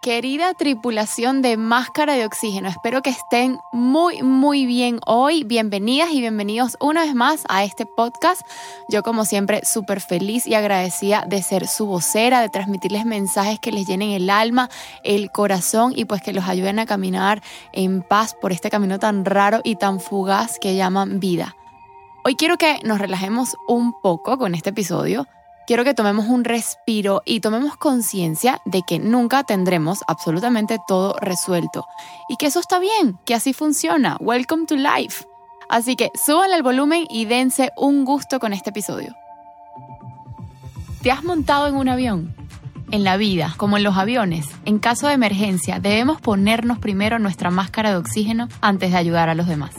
Querida tripulación de Máscara de Oxígeno, espero que estén muy, muy bien hoy. Bienvenidas y bienvenidos una vez más a este podcast. Yo como siempre súper feliz y agradecida de ser su vocera, de transmitirles mensajes que les llenen el alma, el corazón y pues que los ayuden a caminar en paz por este camino tan raro y tan fugaz que llaman vida. Hoy quiero que nos relajemos un poco con este episodio quiero que tomemos un respiro y tomemos conciencia de que nunca tendremos absolutamente todo resuelto y que eso está bien, que así funciona. Welcome to life. Así que suban el volumen y dense un gusto con este episodio. ¿Te has montado en un avión? En la vida, como en los aviones, en caso de emergencia, debemos ponernos primero nuestra máscara de oxígeno antes de ayudar a los demás.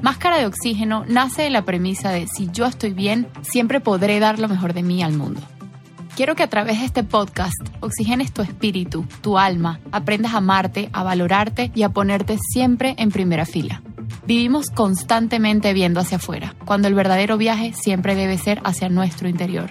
Máscara de Oxígeno nace de la premisa de si yo estoy bien, siempre podré dar lo mejor de mí al mundo. Quiero que a través de este podcast oxigenes tu espíritu, tu alma, aprendas a amarte, a valorarte y a ponerte siempre en primera fila. Vivimos constantemente viendo hacia afuera, cuando el verdadero viaje siempre debe ser hacia nuestro interior.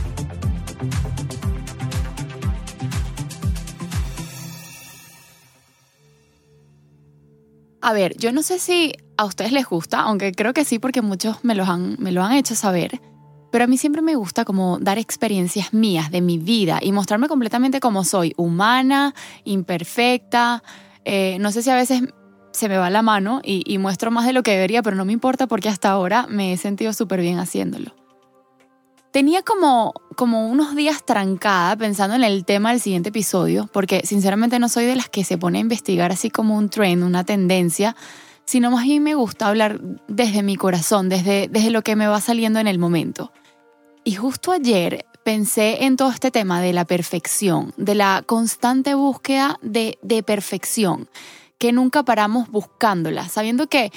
A ver, yo no sé si a ustedes les gusta, aunque creo que sí porque muchos me lo han, me lo han hecho saber, pero a mí siempre me gusta como dar experiencias mías de mi vida y mostrarme completamente como soy, humana, imperfecta. Eh, no sé si a veces se me va la mano y, y muestro más de lo que debería, pero no me importa porque hasta ahora me he sentido súper bien haciéndolo. Tenía como, como unos días trancada pensando en el tema del siguiente episodio, porque sinceramente no soy de las que se pone a investigar así como un trend, una tendencia, sino más bien me gusta hablar desde mi corazón, desde, desde lo que me va saliendo en el momento. Y justo ayer pensé en todo este tema de la perfección, de la constante búsqueda de, de perfección, que nunca paramos buscándola, sabiendo que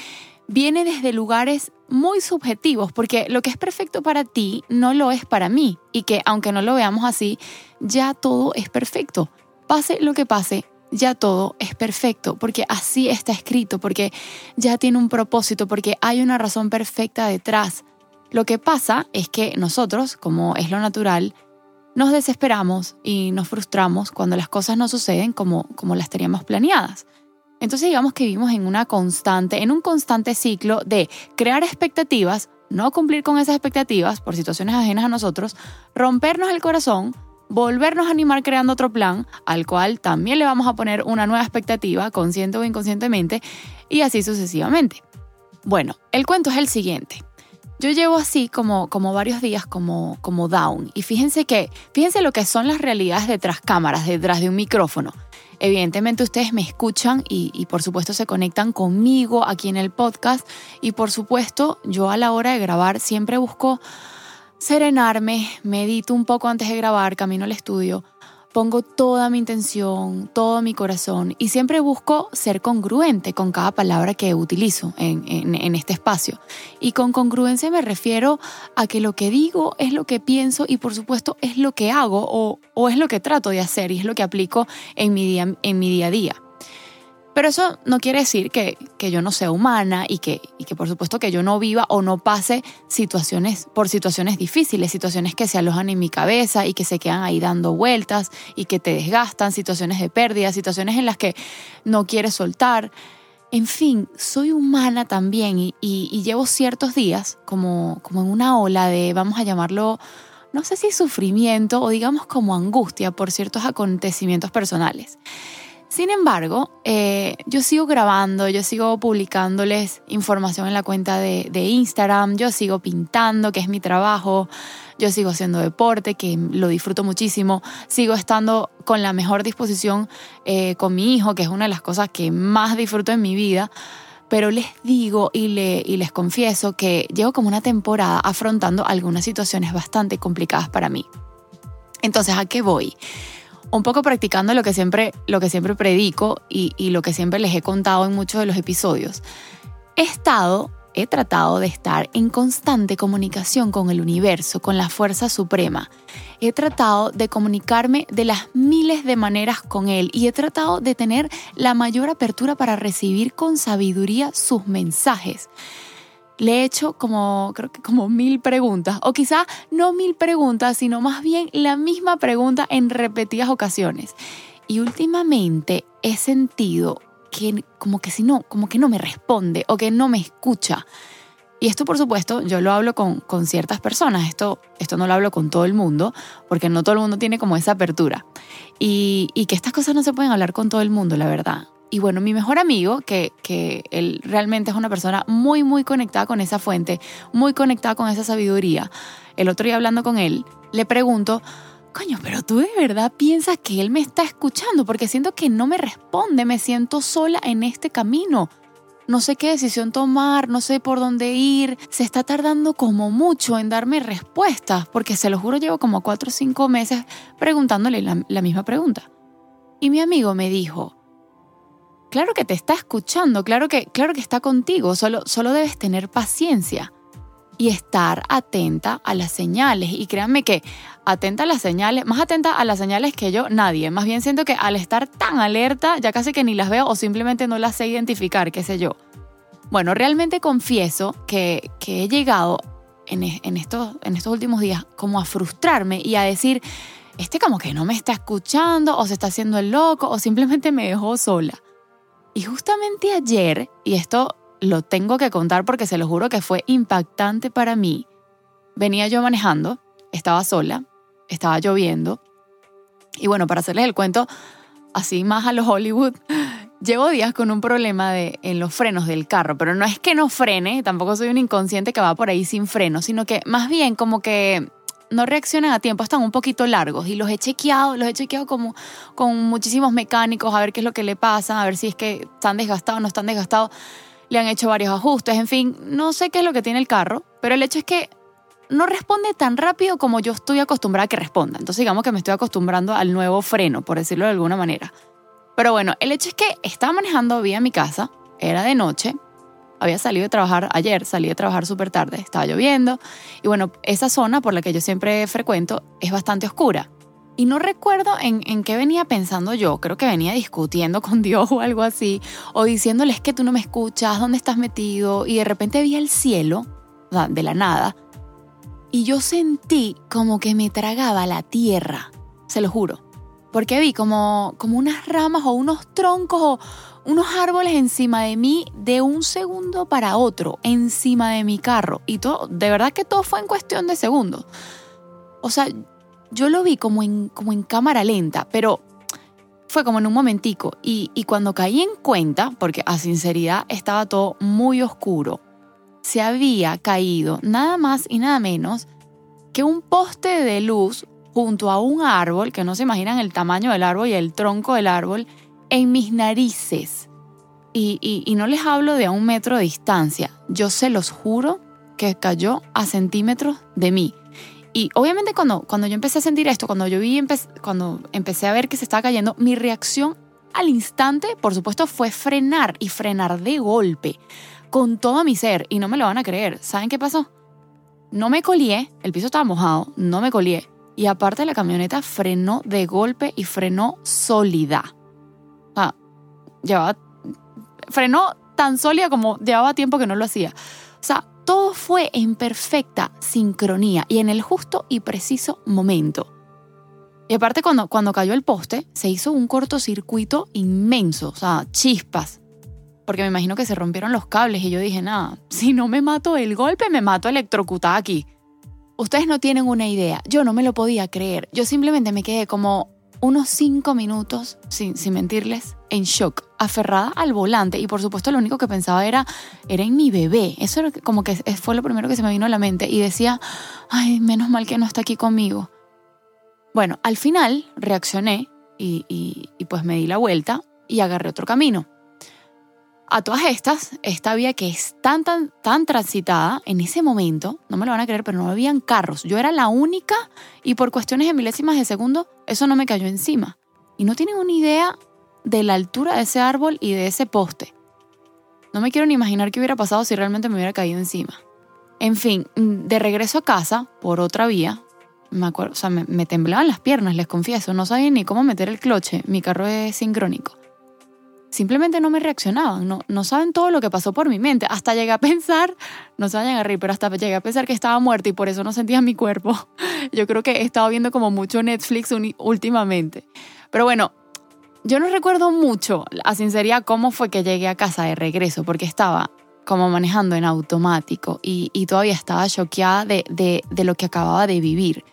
viene desde lugares muy subjetivos, porque lo que es perfecto para ti no lo es para mí, y que aunque no lo veamos así, ya todo es perfecto. Pase lo que pase, ya todo es perfecto, porque así está escrito, porque ya tiene un propósito, porque hay una razón perfecta detrás. Lo que pasa es que nosotros, como es lo natural, nos desesperamos y nos frustramos cuando las cosas no suceden como, como las teníamos planeadas. Entonces digamos que vivimos en una constante, en un constante ciclo de crear expectativas, no cumplir con esas expectativas por situaciones ajenas a nosotros, rompernos el corazón, volvernos a animar creando otro plan al cual también le vamos a poner una nueva expectativa, consciente o inconscientemente, y así sucesivamente. Bueno, el cuento es el siguiente. Yo llevo así como, como varios días como, como down y fíjense que, fíjense lo que son las realidades detrás cámaras, detrás de un micrófono. Evidentemente ustedes me escuchan y, por supuesto se conectan conmigo aquí en el podcast. Y por supuesto yo a la hora de grabar siempre busco serenarme, medito un poco antes de grabar, camino al estudio pongo toda mi intención, todo mi corazón y siempre busco ser congruente con cada palabra que utilizo en, este espacio. Y con congruencia me refiero a que lo que digo es lo que pienso y por supuesto es lo que hago o, o es lo que trato de hacer y es lo que aplico en mi día, en mi día a día. Pero eso no quiere decir que, yo no sea humana y que, y que por supuesto que yo no viva o no pase situaciones por situaciones difíciles, situaciones que se alojan en mi cabeza y que se quedan ahí dando vueltas y que te desgastan, situaciones de pérdida, situaciones en las que no quieres soltar. En fin, soy humana también y, y llevo ciertos días como, como en una ola de, vamos a llamarlo, no sé si sufrimiento o digamos como angustia por ciertos acontecimientos personales. Sin embargo, eh, yo sigo grabando, yo sigo publicándoles información en la cuenta de, Instagram, yo sigo pintando, que es mi trabajo, yo sigo haciendo deporte, que lo disfruto muchísimo, sigo estando con la mejor disposición eh, con mi hijo, que es una de las cosas que más disfruto en mi vida. Pero les digo y, y les confieso que llevo como una temporada afrontando algunas situaciones bastante complicadas para mí. Entonces, ¿a qué voy? Un poco practicando lo que siempre, lo que siempre predico y, y lo que siempre les he contado en muchos de los episodios. He estado he tratado de estar en constante comunicación con el universo, con la fuerza suprema. He tratado de comunicarme de las miles de maneras con él y he tratado de tener la mayor apertura para recibir con sabiduría sus mensajes. Le he hecho como, creo que como mil preguntas, o quizá no mil preguntas, sino más bien la misma pregunta en repetidas ocasiones. Y últimamente he sentido que como que si no, como que no me responde o que no me escucha. Y esto, por supuesto, yo lo hablo con, con ciertas personas. Esto, esto no lo hablo con todo el mundo, porque no todo el mundo tiene como esa apertura. Y, y que estas cosas no se pueden hablar con todo el mundo, la verdad. Y bueno, mi mejor amigo, que, que él realmente es una persona muy, muy conectada con esa fuente, muy conectada con esa sabiduría. El otro día hablando con él, le pregunto, coño, pero tú de verdad piensas que él me está escuchando porque siento que no me responde, me siento sola en este camino. No sé qué decisión tomar, no sé por dónde ir. Se está tardando como mucho en darme respuestas, porque se lo juro llevo como cuatro o cinco meses preguntándole la, misma pregunta. Y mi amigo me dijo, claro que te está escuchando, claro que, claro que está contigo, solo, solo debes tener paciencia y estar atenta a las señales. Y créanme que atenta a las señales, más atenta a las señales que yo, nadie. Más bien siento que al estar tan alerta, ya casi que ni las veo o simplemente no las sé identificar, qué sé yo. Bueno, realmente confieso que, he llegado en, en, estos, en estos últimos días como a frustrarme y a decir, este como que no me está escuchando o se está haciendo el loco o simplemente me dejó sola. Y justamente ayer, y esto lo tengo que contar porque se lo juro que fue impactante para mí. Venía yo manejando, estaba sola, estaba lloviendo. Y bueno, para hacerles el cuento así más a los Hollywood, llevo días con un problema de, en los frenos del carro, pero no es que no frene, tampoco soy un inconsciente que va por ahí sin freno, sino que más bien como que no reaccionan a tiempo, están un poquito largos y los he chequeado, los he chequeado como con muchísimos mecánicos a ver qué es lo que le pasa, a ver si es que están desgastados no están desgastados le han hecho varios ajustes, en fin, no sé qué es lo que tiene el carro, pero el hecho es que no responde tan rápido como yo estoy acostumbrada a que responda. Entonces digamos que me estoy acostumbrando al nuevo freno, por decirlo de alguna manera. Pero bueno, el hecho es que estaba manejando vía mi casa, era de noche, había salido de trabajar ayer, salí de trabajar súper tarde, estaba lloviendo. Y bueno, esa zona por la que yo siempre frecuento es bastante oscura. Y no recuerdo en, en, qué venía pensando yo, creo que venía discutiendo con Dios o algo así, o diciéndoles que tú no me escuchas, dónde estás metido, y de repente vi el cielo, de la nada, y yo sentí como que me tragaba la tierra, se lo juro, porque vi como, como unas ramas o unos troncos o unos árboles encima de mí de un segundo para otro, encima de mi carro, y todo, de verdad que todo fue en cuestión de segundos. O sea, yo lo vi como en, como en cámara lenta, pero fue como en un momentico. Y, y cuando caí en cuenta, porque a sinceridad estaba todo muy oscuro, se había caído nada más y nada menos que un poste de luz junto a un árbol, que no se imaginan el tamaño del árbol y el tronco del árbol, en mis narices. Y, y, no les hablo de a un metro de distancia, yo se los juro que cayó a centímetros de mí. Y obviamente cuando, cuando yo empecé a sentir esto, cuando yo vi, cuando empecé a ver que se estaba cayendo, mi reacción al instante, por supuesto, fue frenar y frenar de golpe, con todo mi ser. Y no me lo van a creer. ¿Saben qué pasó? No me colié, el piso estaba mojado, no me colié. Y aparte la camioneta frenó de golpe y frenó sólida. Sea, llevaba, frenó tan sólida como llevaba tiempo que no lo hacía. O sea, todo fue en perfecta sincronía y en el justo y preciso momento. Y aparte cuando, cuando cayó el poste, se hizo un cortocircuito inmenso, o sea, chispas. Porque me imagino que se rompieron los cables y yo dije, nada, si no me mato el golpe, me mato electrocutada aquí. Ustedes no tienen una idea, yo no me lo podía creer. Yo simplemente me quedé como unos cinco minutos, sin, sin mentirles, en shock, aferrada al volante. Y por supuesto lo único que pensaba era, era en mi bebé. Eso era como que fue lo primero que se me vino a la mente. Y decía, ay, menos mal que no está aquí conmigo. Bueno, al final reaccioné y, y pues me di la vuelta y agarré otro camino. A todas estas, esta vía que es tan, tan, tan transitada, en ese momento, no me lo van a creer, pero no habían carros. Yo era la única y por cuestiones de milésimas de segundo, eso no me cayó encima. Y no tienen una idea de la altura de ese árbol y de ese poste. No me quiero ni imaginar qué hubiera pasado si realmente me hubiera caído encima. En fin, de regreso a casa, por otra vía, me acuerdo, o sea, me, temblaban las piernas, les confieso, no sabía ni cómo meter el cloche, mi carro es sincrónico. Simplemente no me reaccionaban, no, no saben todo lo que pasó por mi mente. Hasta llegué a pensar, no se vayan a reír, pero hasta llegué a pensar que estaba muerta y por eso no sentía mi cuerpo. Yo creo que he estado viendo como mucho Netflix últimamente. Pero bueno, yo no recuerdo mucho, a sinceridad, cómo fue que llegué a casa de regreso, porque estaba como manejando en automático y, todavía estaba choqueada de, de, lo que acababa de vivir.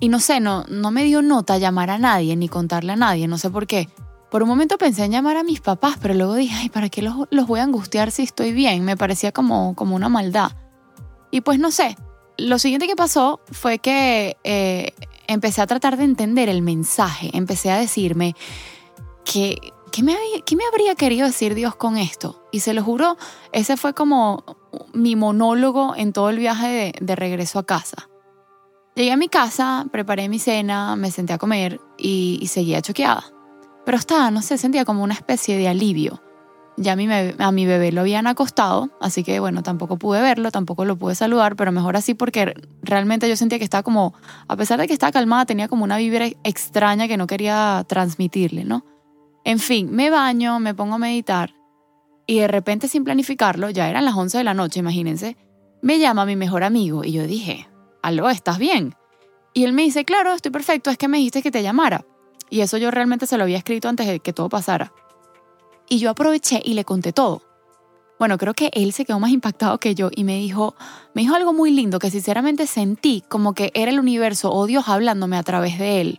Y no sé, no, no me dio nota llamar a nadie ni contarle a nadie, no sé por qué. Por un momento pensé en llamar a mis papás, pero luego dije, ay, ¿para qué los, los voy a angustiar si estoy bien? Me parecía como, como una maldad. Y pues no sé, lo siguiente que pasó fue que eh, empecé a tratar de entender el mensaje, empecé a decirme, ¿qué, qué, me, ¿qué me habría querido decir Dios con esto? Y se lo juro, ese fue como mi monólogo en todo el viaje de, regreso a casa. Llegué a mi casa, preparé mi cena, me senté a comer y, seguía choqueada. Pero estaba, no sé, sentía como una especie de alivio. Ya a mi, bebé lo habían acostado, así que bueno, tampoco pude verlo, tampoco lo pude saludar, pero mejor así porque realmente yo sentía que estaba como, a pesar de que estaba calmada, tenía como una vibra extraña que no quería transmitirle, ¿no? En fin, me baño, me pongo a meditar y de repente sin planificarlo, ya eran las 11 de la noche, imagínense, me llama mi mejor amigo y yo dije, aló, ¿estás bien? Y él me dice, claro, estoy perfecto, es que me dijiste que te llamara. Y eso yo realmente se lo había escrito antes de que todo pasara. Y yo aproveché y le conté todo. Bueno, creo que él se quedó más impactado que yo y me dijo, me dijo algo muy lindo que sinceramente sentí como que era el universo o Dios hablándome a través de él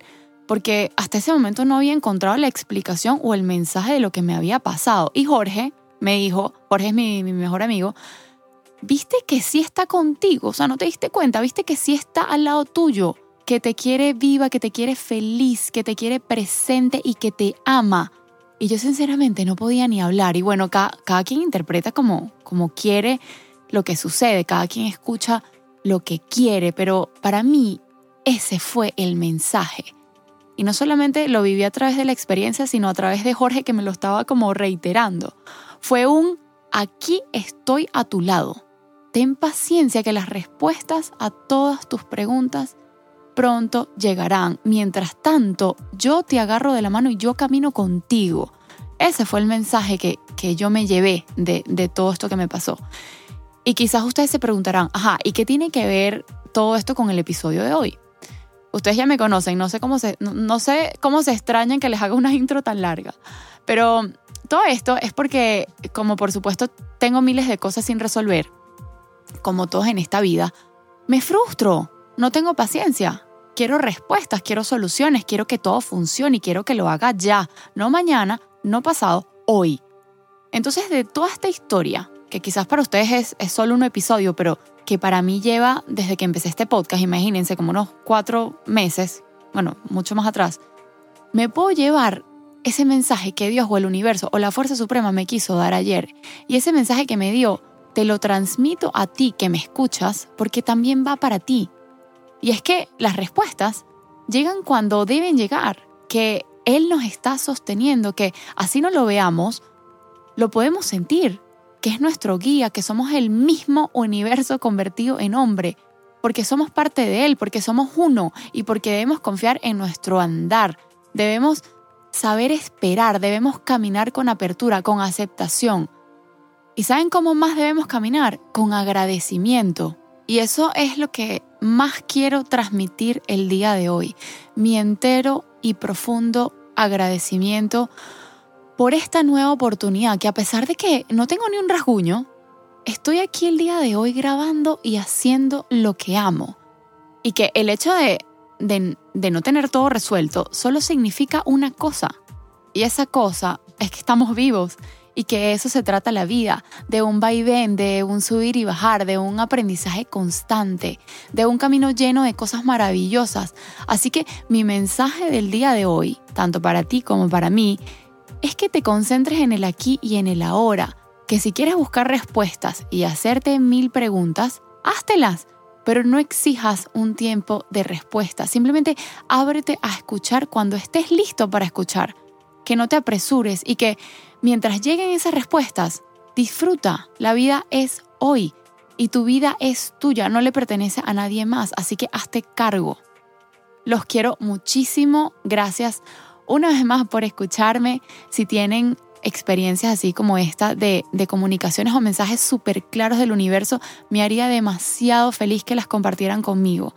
porque hasta ese momento no había encontrado la explicación o el mensaje de lo que me había pasado. Y Jorge me dijo, Jorge es mi, mejor amigo, viste que sí está contigo, o sea, no te diste cuenta, viste que sí está al lado tuyo, que te quiere viva, que te quiere feliz, que te quiere presente y que te ama. Y yo sinceramente no podía ni hablar. Y bueno, cada, cada quien interpreta como, como quiere lo que sucede, cada quien escucha lo que quiere, pero para mí ese fue el mensaje. Y no solamente lo viví a través de la experiencia, sino a través de Jorge que me lo estaba como reiterando. Fue un, aquí estoy a tu lado. Ten paciencia que las respuestas a todas tus preguntas pronto llegarán. Mientras tanto, yo te agarro de la mano y yo camino contigo. Ese fue el mensaje que, que yo me llevé de, de todo esto que me pasó. Y quizás ustedes se preguntarán, ajá, ¿y qué tiene que ver todo esto con el episodio de hoy? Ustedes ya me conocen, no sé cómo se, no, sé cómo se extrañan que les haga una intro tan larga. Pero todo esto es porque, como por supuesto tengo miles de cosas sin resolver, como todos en esta vida, me frustro, no tengo paciencia. Quiero respuestas, quiero soluciones, quiero que todo funcione y quiero que lo haga ya, no mañana, no pasado, hoy. Entonces, de toda esta historia, que quizás para ustedes es, es solo un episodio, pero que para mí lleva desde que empecé este podcast, imagínense, como unos cuatro meses, bueno, mucho más atrás, me puedo llevar ese mensaje que Dios o el universo o la Fuerza Suprema me quiso dar ayer. Y ese mensaje que me dio, te lo transmito a ti que me escuchas porque también va para ti. Y es que las respuestas llegan cuando deben llegar, que Él nos está sosteniendo, que así no lo veamos, lo podemos sentir que es nuestro guía, que somos el mismo universo convertido en hombre, porque somos parte de él, porque somos uno y porque debemos confiar en nuestro andar. Debemos saber esperar, debemos caminar con apertura, con aceptación. ¿Y saben cómo más debemos caminar? Con agradecimiento. Y eso es lo que más quiero transmitir el día de hoy. Mi entero y profundo agradecimiento por esta nueva oportunidad que a pesar de que no tengo ni un rasguño, estoy aquí el día de hoy grabando y haciendo lo que amo. Y que el hecho de, de, no tener todo resuelto solo significa una cosa. Y esa cosa es que estamos vivos y que eso se trata la vida, de un vaivén, de un subir y bajar, de un aprendizaje constante, de un camino lleno de cosas maravillosas. Así que mi mensaje del día de hoy, tanto para ti como para mí, es que te concentres en el aquí y en el ahora, que si quieres buscar respuestas y hacerte mil preguntas, háztelas, pero no exijas un tiempo de respuesta. Simplemente ábrete a escuchar cuando estés listo para escuchar. Que no te apresures y que mientras lleguen esas respuestas, disfruta. La vida es hoy y tu vida es tuya, no le pertenece a nadie más, así que hazte cargo. Los quiero muchísimo. Gracias una vez más por escucharme. Si tienen experiencias así como esta de, de comunicaciones o mensajes súper claros del universo, me haría demasiado feliz que las compartieran conmigo.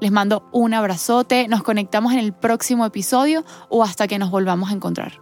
Les mando un abrazote, nos conectamos en el próximo episodio o hasta que nos volvamos a encontrar.